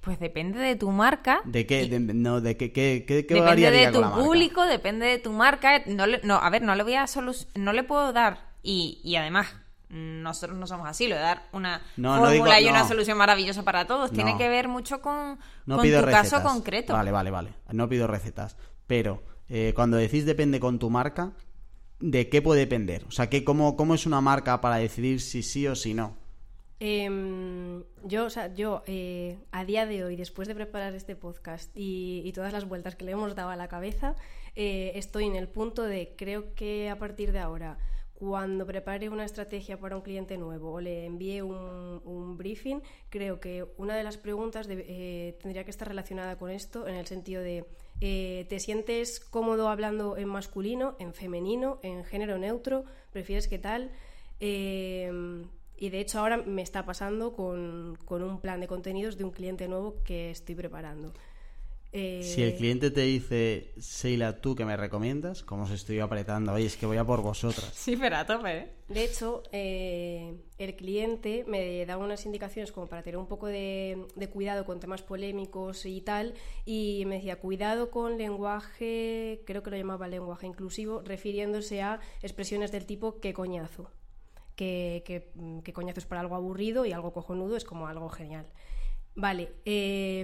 Pues depende de tu marca. ¿De qué? no, de qué, qué, qué, Depende de tu público, depende de tu marca. No, no, a ver, no le voy a no le puedo dar y, y además nosotros no somos así, lo de dar una fórmula y una solución maravillosa para todos. Tiene que ver mucho con, tu caso concreto. Vale, vale, vale. No pido recetas. Pero eh, cuando decís depende con tu marca, ¿de qué puede depender? O sea, ¿qué, cómo, ¿cómo es una marca para decidir si sí o si no? Em, yo, o sea, yo eh, a día de hoy, después de preparar este podcast y, todas las vueltas que le hemos dado a la cabeza, eh, estoy en el punto de creo que a partir de ahora cuando prepare una estrategia para un cliente nuevo o le envíe un, briefing, creo que una de las preguntas eh, tendría que estar relacionada con esto, en el sentido de, eh, ¿te sientes cómodo hablando en masculino, en femenino, en género neutro? ¿Prefieres qué tal? Eh, y de hecho ahora me está pasando con, con un plan de contenidos de un cliente nuevo que estoy preparando. Si el eh, cliente te dice, Seila, tú que me recomiendas, como os estoy apretando, oye, es que voy a por vosotras. Sí, pero a tope. ¿eh? De hecho, eh, el cliente me da unas indicaciones como para tener un poco de, cuidado con temas polémicos y tal, y me decía, cuidado con lenguaje, creo que lo llamaba lenguaje inclusivo, refiriéndose a expresiones del tipo que coñazo. Que, que, coñazo es para algo aburrido y algo cojonudo es como algo genial. Vale,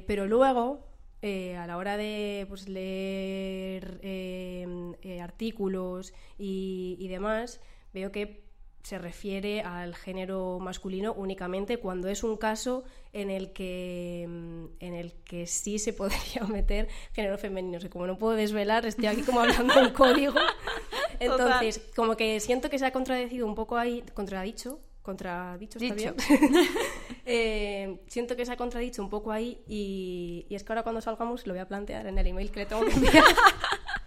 pero luego eh, a la hora de pues, leer eh, eh, artículos y, demás, veo que se refiere al género masculino únicamente cuando es un caso en el que en el que sí se podría <laughs> meter género femenino. O como no puedo desvelar, estoy aquí como hablando en código. <laughs> Entonces, como que siento que se ha contradecido un poco ahí, contradicho, contradicho, está bien. <laughs> Eh, siento que se ha contradicho un poco ahí y, es que ahora cuando salgamos lo voy a plantear en el email que le tengo que enviar.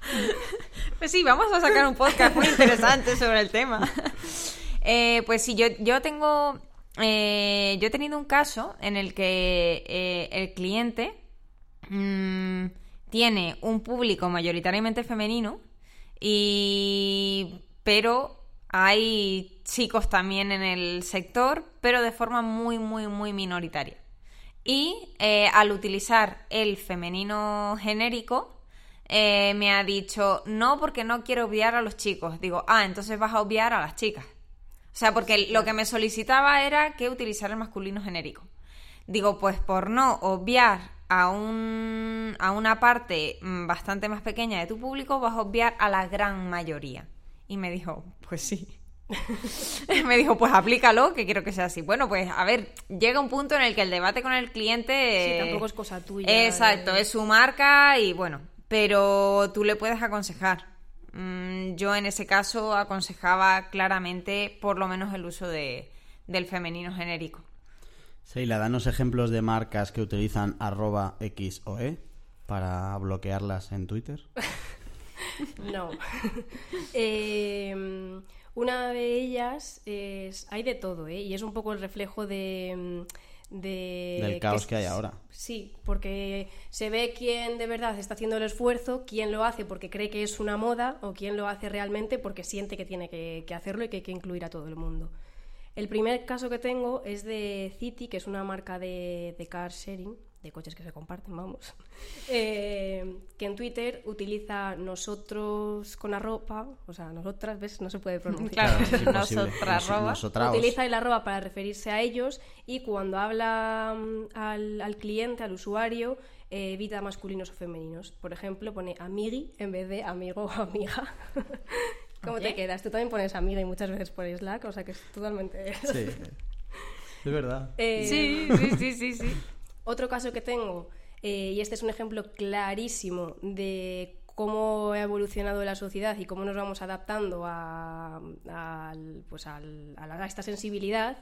<laughs> pues sí, vamos a sacar un podcast muy interesante sobre el tema. <laughs> Eh, pues sí, yo, yo tengo... Eh, yo he tenido un caso en el que el cliente mm, tiene un público mayoritariamente femenino y pero hay chicos también en el sector, pero de forma muy, muy, muy minoritaria. Y eh, al utilizar el femenino genérico, eh, me ha dicho, no, porque no quiero obviar a los chicos. Digo, ah, entonces vas a obviar a las chicas. O sea, porque lo que me solicitaba era que utilizara el masculino genérico. Digo, pues por no obviar a, un, a una parte mm, bastante más pequeña de tu público, vas a obviar a la gran mayoría. Y me dijo, pues sí. <laughs> me dijo, pues aplícalo, que quiero que sea así. Bueno, pues a ver, llega un punto en el que el debate con el cliente... Sí, tampoco es cosa tuya. Exacto, es su marca y bueno, pero tú le puedes aconsejar. Mm, yo en ese caso aconsejaba claramente por lo menos el uso de, del femenino genérico. Seila, danos ejemplos de marcas que utilizan arroba X o E para bloquearlas en Twitter. <laughs> <laughs> no. <laughs> Em, una de ellas es. Hay de todo, ¿eh? Y es un poco el reflejo de. del caos que, hay ahora. Sí, porque se ve quién de verdad está haciendo el esfuerzo, quién lo hace porque cree que es una moda o quién lo hace realmente porque siente que tiene que, que hacerlo y que hay que incluir a todo el mundo. El primer caso que tengo es de City, que es una marca de, de car sharing, de coches que se comparten, vamos, eh, que en Twitter utiliza nosotros con arroba, o sea, nosotras, ¿ves? No se puede pronunciar. Claro, nosotras, arroba. Utiliza el arroba para referirse a ellos y cuando habla mm, al, cliente, al usuario, eh, evita masculinos o femeninos. Por ejemplo, pone amigui en vez de amigo o amiga. <laughs> ¿Cómo te quedas? Tú también pones amiga y muchas veces por Slack, o sea que es totalmente... Sí, <laughs> es verdad. Eh, sí, sí, sí, sí. Otro caso que tengo, eh, y este es un ejemplo clarísimo de cómo ha evolucionado la sociedad y cómo nos vamos adaptando a, pues esta sensibilidad,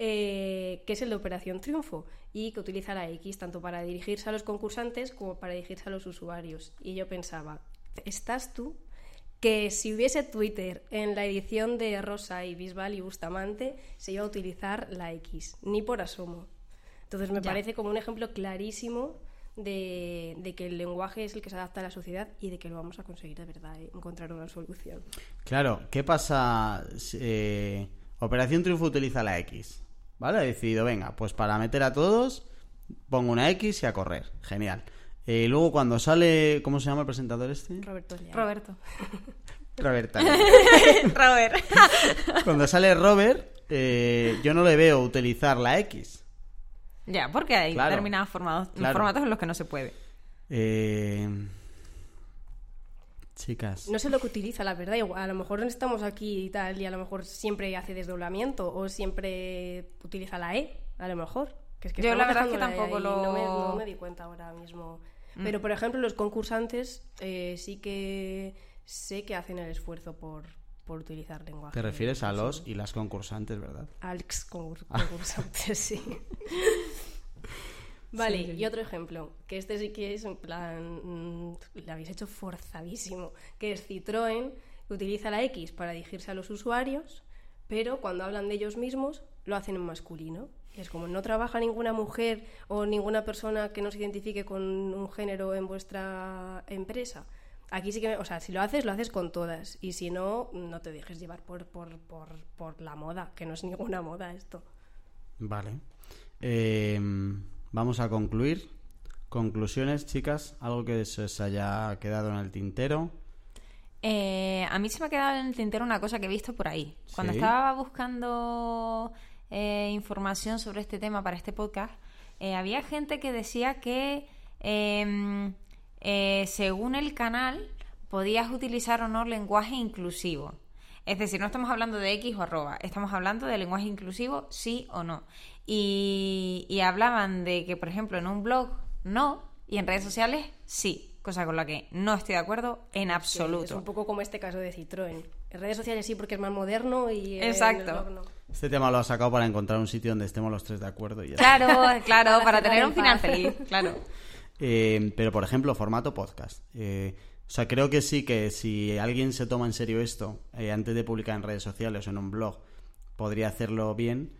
eh, que es el de Operación Triunfo y que utiliza la X tanto para dirigirse a los concursantes como para dirigirse a los usuarios. Y yo pensaba, ¿estás tú? Que si hubiese Twitter en la edición de Rosa y Bisbal y Bustamante, se iba a utilizar la X, ni por asomo. Entonces me parece como un ejemplo clarísimo de, que el lenguaje es el que se adapta a la sociedad y de que lo vamos a conseguir de verdad, eh, encontrar una solución. Claro, ¿qué pasa? Eh, Operación Triunfo utiliza la X, ¿vale? Ha decidido, venga, pues para meter a todos pongo una X y a correr. Genial. Y eh, luego cuando sale, ¿cómo se llama el presentador este? Roberto. Roberto. <laughs> Roberta. <laughs> Robert. Cuando sale Robert, yo no le veo utilizar la X. Ya, porque hay determinados formatos, formatos en los que no se puede. Eh... Chicas. No sé lo que utiliza, la verdad. A lo mejor estamos aquí y tal, y a lo mejor siempre hace desdoblamiento o siempre utiliza la E, a lo mejor. Que es que Yo la verdad es que tampoco lo... No me, di cuenta ahora mismo. Mm. Pero, por ejemplo, los concursantes eh, sí que sé que hacen el esfuerzo por, por utilizar lenguaje. Te refieres a los y las concursantes, ¿verdad? Al ah. concursantes, sí. <laughs> Vale, y otro ejemplo, que este sí que es en plan, mm, lo habéis hecho forzadísimo, que es Citroën, que utiliza la X para dirigirse a los usuarios, pero cuando hablan de ellos mismos lo hacen en masculino. Es como no trabaja ninguna mujer o ninguna persona que no se identifique con un género en vuestra empresa. Aquí sí que, o sea, si lo haces, lo haces con todas. Y si no, no te dejes llevar por, por, por, la moda, que no es <laughs> ninguna moda esto. Vale. Em, vamos a concluir. Conclusiones, chicas. Algo que se os haya quedado en el tintero. Eh, a mí se me ha quedado en el tintero una cosa que he visto por ahí. Cuando estaba buscando eh, información sobre este tema para este podcast, eh, había gente que decía que em, eh, según el canal, podías utilizar o no lenguaje inclusivo. Es decir, no estamos hablando de X o arroba, estamos hablando de lenguaje inclusivo, sí o no. Y, hablaban de que, por ejemplo, en un blog no, y en redes sociales sí. cosa con la que no estoy de acuerdo en absoluto. es un poco como este caso de Citroën. En redes sociales sí, porque es más moderno y. Exacto. Este tema lo ha sacado para encontrar un sitio donde estemos los tres de acuerdo. Y claro, <laughs> claro, para, tener un final feliz, claro. Eh, pero, por ejemplo, formato podcast. Eh, o sea, creo que sí que si alguien se toma en serio esto, eh, antes de publicar en redes sociales o en un blog, podría hacerlo bien.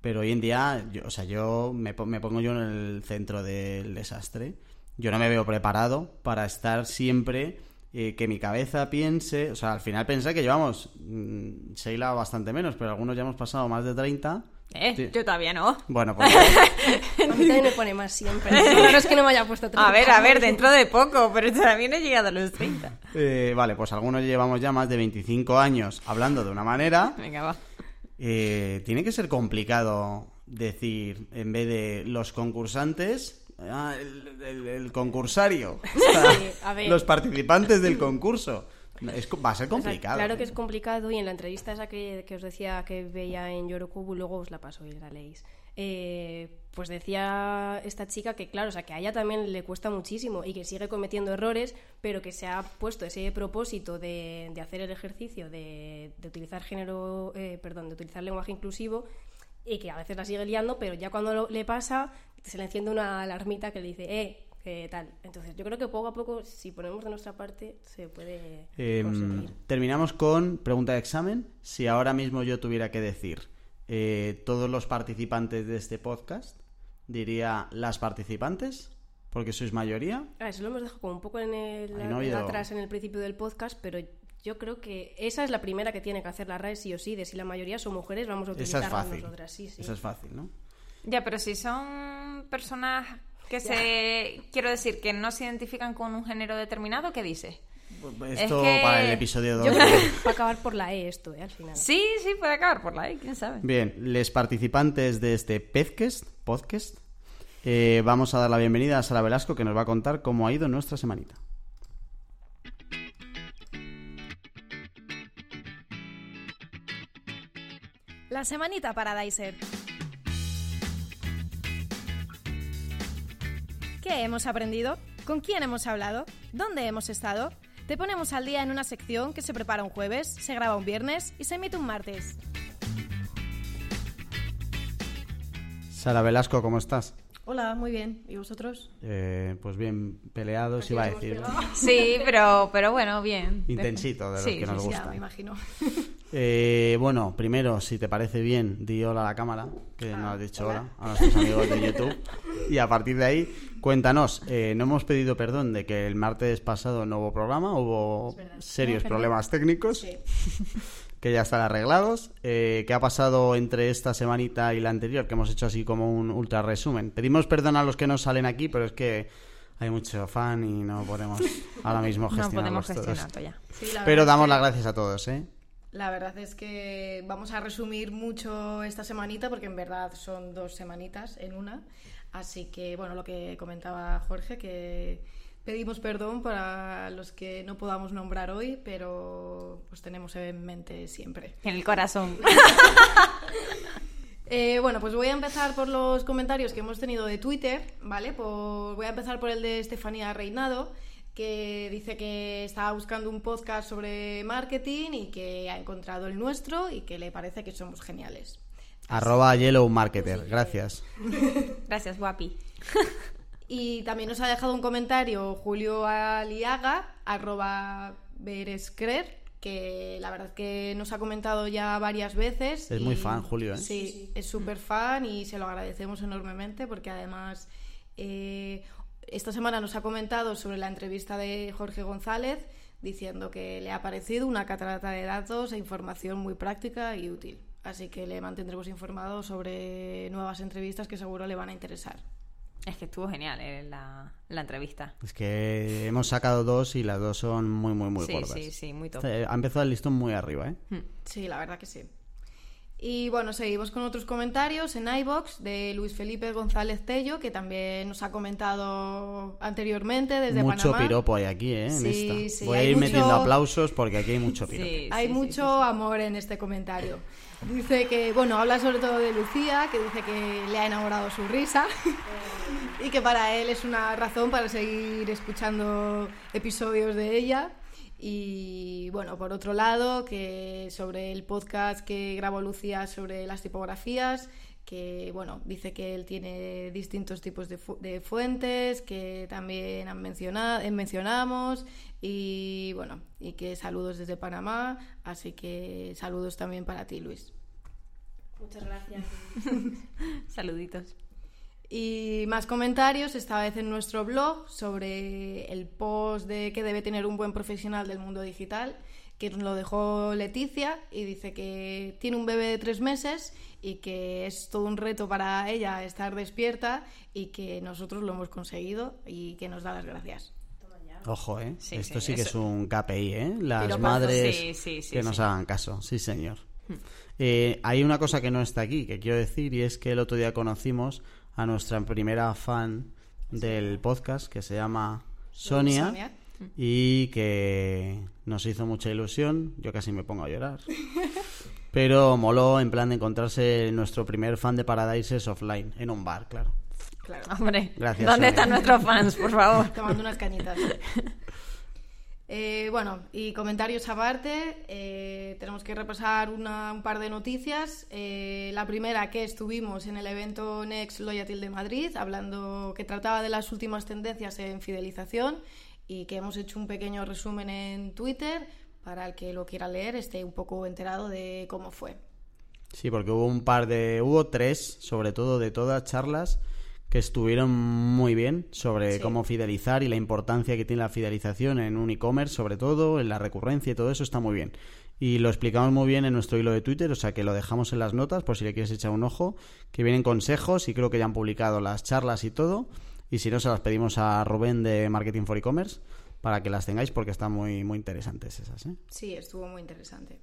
Pero hoy en día, yo, o sea, yo me, pongo yo en el centro del desastre. Yo no me veo preparado para estar siempre que mi cabeza piense, o sea, al final pensé que llevamos, mm, Sheila bastante menos, pero algunos ya hemos pasado más de 30. Eh, yo todavía no. Bueno, pues... <laughs> a mí también me pone más siempre. No es que no me haya puesto 30. A ver, a ver, dentro de poco, pero también he llegado a los 30. Eh, vale, pues algunos llevamos ya más de 25 años hablando de una manera. Venga, va. Eh, tiene que ser complicado decir, en vez de los concursantes, Ah, el, concursario. <laughs> Los participantes del concurso. Va a ser complicado. claro que es complicado y en la entrevista esa que, os decía que veía en Yorokubu, luego os la paso y la leéis. Eh, pues decía esta chica que, claro, o sea, que a ella también le cuesta muchísimo y que sigue cometiendo errores, pero que se ha puesto ese propósito de, hacer el ejercicio de, utilizar género, eh, perdón, de utilizar lenguaje inclusivo y que a veces la sigue liando, pero ya cuando le pasa, se le enciende una alarmita que le dice, eh, Entonces, yo creo que poco a poco, si ponemos de nuestra parte, se puede em, Terminamos con pregunta de examen. Si ahora mismo yo tuviera que decir eh, todos los participantes de este podcast, diría las participantes, porque sois mayoría. Ah, eso lo hemos dejado como un poco en el, atrás en el principio del podcast, pero yo creo que esa es la primera que tiene que hacer la RAE sí o sí, de si la mayoría son mujeres, vamos a utilizar esa es fácil. nosotras. Sí, sí. Eso es fácil, ¿no? Ya, pero si son personas que se... Quiero decir, que no se identifican con un género determinado, ¿qué dices? Pues esto para el episodio 2. Va a acabar por la E esto, ¿eh? Al final. Sí, sí, puede acabar por la E, quién sabe. Bien, les participantes de este podcast, podcast eh, vamos a dar la bienvenida a Sara Velasco que nos va a contar cómo ha ido nuestra semanita. La semanita para Dicer. ¿Qué hemos aprendido? ¿Con quién hemos hablado? ¿Dónde hemos estado? Te ponemos al día en una sección que se prepara un jueves, se graba un viernes y se emite un martes. Sara Velasco, ¿cómo estás? Hola, muy bien. ¿Y vosotros? Eh, pues bien peleados, iba a decir. <laughs> Sí, pero, pero bueno, bien. Intensito, de los que nos gusta. Sí, me imagino. <laughs> Eh, bueno, primero, si te parece bien, di hola a la cámara, que no has dicho hola, a nuestros amigos de YouTube. <laughs> Y a partir de ahí, cuéntanos, eh, no hemos pedido perdón de que el martes pasado no hubo programa, hubo serios problemas técnicos. Sí. <laughs> que ya están arreglados. Eh, ¿Qué ha pasado entre esta semanita y la anterior? Que hemos hecho así como un ultra resumen. Pedimos perdón a los que no salen aquí, pero es que hay mucho fan y no podemos <laughs> ahora mismo gestionarlo. no podemos ya. pero damos las gracias a todos, ¿eh? La verdad es que vamos a resumir mucho esta semanita porque en verdad son dos semanitas en una. Así que, bueno, lo que comentaba Jorge, que Pedimos perdón para los que no podamos nombrar hoy, pero pues tenemos en mente siempre. <laughs> En el corazón. <laughs> Eh, bueno, pues voy a empezar por los comentarios que hemos tenido de Twitter, ¿vale? Pues voy a empezar por el de Estefanía Reinado, que dice que estaba buscando un podcast sobre marketing y que ha encontrado el nuestro y que le parece que somos geniales. Arroba Yellow Marketer, gracias. <laughs> Gracias, guapi. <laughs> Y también nos ha dejado un comentario Julio Aliaga, arroba Berescrer, que la verdad que nos ha comentado ya varias veces. Es muy fan, Julio. ¿eh? Sí, es súper fan y se lo agradecemos enormemente porque además eh, esta semana nos ha comentado sobre la entrevista de Jorge González diciendo que le ha parecido una catarata de datos e información muy práctica y útil. Así que le mantendremos informado sobre nuevas entrevistas que seguro le van a interesar. Es que estuvo genial eh, la, entrevista. Es que hemos sacado dos y las dos son muy, muy, muy sí, cortas. Sí, sí, muy top. Ha empezado el listón muy arriba, ¿eh? Hmm. Sí, la verdad que sí. Y bueno, seguimos con otros comentarios en iBox de Luis Felipe González Tello, que también nos ha comentado anteriormente desde mucho Panamá. Mucho piropo hay aquí, ¿eh? En esta. Voy a ir metiendo aplausos porque aquí hay mucho piropo. hay mucho amor en este comentario. Dice que, bueno, habla sobre todo de Lucía, que dice que le ha enamorado su risa. <laughs> y que para él es una razón para seguir escuchando episodios de ella. Y bueno, por otro lado, que sobre el podcast que grabó Lucía sobre las tipografías, que bueno, dice que él tiene distintos tipos de, fuentes, que también han mencionado, mencionamos, y bueno, y que saludos desde Panamá, así que saludos también para ti, Luis. Muchas gracias. <laughs> Saluditos. Y más comentarios, esta vez en nuestro blog, sobre el post de que debe tener un buen profesional del mundo digital, que nos lo dejó Leticia y dice que tiene un bebé de tres meses y que es todo un reto para ella estar despierta y que nosotros lo hemos conseguido y que nos da las gracias. Ojo, ¿eh? Esto sí, que es un KPI, ¿eh? Las madres que nos hagan caso, sí señor. Hmm. Eh, hay una cosa que no está aquí, que quiero decir, y es que el otro día conocimos a nuestra primera fan del podcast, que se llama Sonia, y que nos hizo mucha ilusión. Yo casi me pongo a llorar. <laughs> Pero moló en plan de encontrarse nuestro primer fan de Paradises offline, en un bar, claro. Claro. Hombre, Gracias, ¿dónde están nuestros fans, por favor? <laughs> Tomando unas cañitas. <laughs> Eh, bueno, y comentarios aparte, eh, tenemos que repasar un par de noticias. Eh, la primera, que estuvimos en el evento Next Loyalty de Madrid, hablando que trataba de las últimas tendencias en fidelización y que hemos hecho un pequeño resumen en Twitter para el que lo quiera leer esté un poco enterado de cómo fue. Sí, porque hubo un par de, hubo tres, sobre todo de todas charlas que estuvieron muy bien sobre cómo fidelizar y la importancia que tiene la fidelización en un e-commerce, sobre todo, en la recurrencia y todo eso está muy bien. Y lo explicamos muy bien en nuestro hilo de Twitter, o sea que lo dejamos en las notas por si le quieres echar un ojo, que vienen consejos y creo que ya han publicado las charlas y todo. Y si no, se las pedimos a Rubén de Marketing for E-Commerce para que las tengáis porque están muy, muy interesantes esas. ¿eh? Sí, estuvo muy interesante.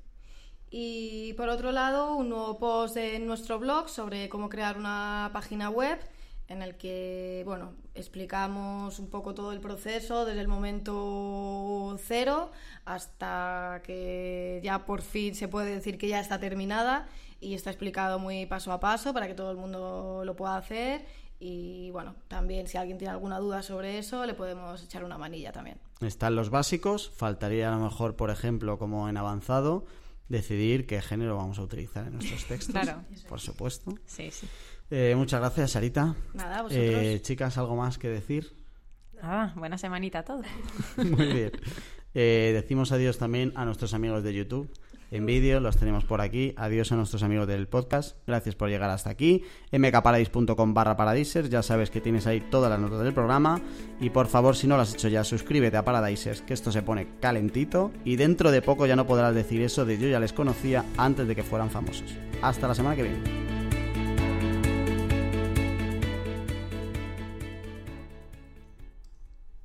Y por otro lado, un nuevo post en nuestro blog sobre cómo crear una página web en el que, bueno, explicamos un poco todo el proceso desde el momento cero hasta que ya por fin se puede decir que ya está terminada y está explicado muy paso a paso para que todo el mundo lo pueda hacer y bueno, también si alguien tiene alguna duda sobre eso, le podemos echar una manilla también. Están los básicos, faltaría a lo mejor, por ejemplo, como en avanzado, decidir qué género vamos a utilizar en nuestros textos. Claro. Por supuesto. Sí, sí. Eh, muchas gracias, Sarita. Nada, vosotros. Eh, chicas, ¿algo más que decir? Ah, buena semanita todo. <laughs> Muy bien. Eh, decimos adiós también a nuestros amigos de YouTube en vídeo, los tenemos por aquí. Adiós a nuestros amigos del podcast. Gracias por llegar hasta aquí. mkparadis.com barra paradisers. Ya sabes que tienes ahí todas las notas del programa. Y por favor, si no lo has hecho ya, suscríbete a Paradisers, que esto se pone calentito. Y dentro de poco ya no podrás decir eso de yo ya les conocía antes de que fueran famosos. Hasta la semana que viene.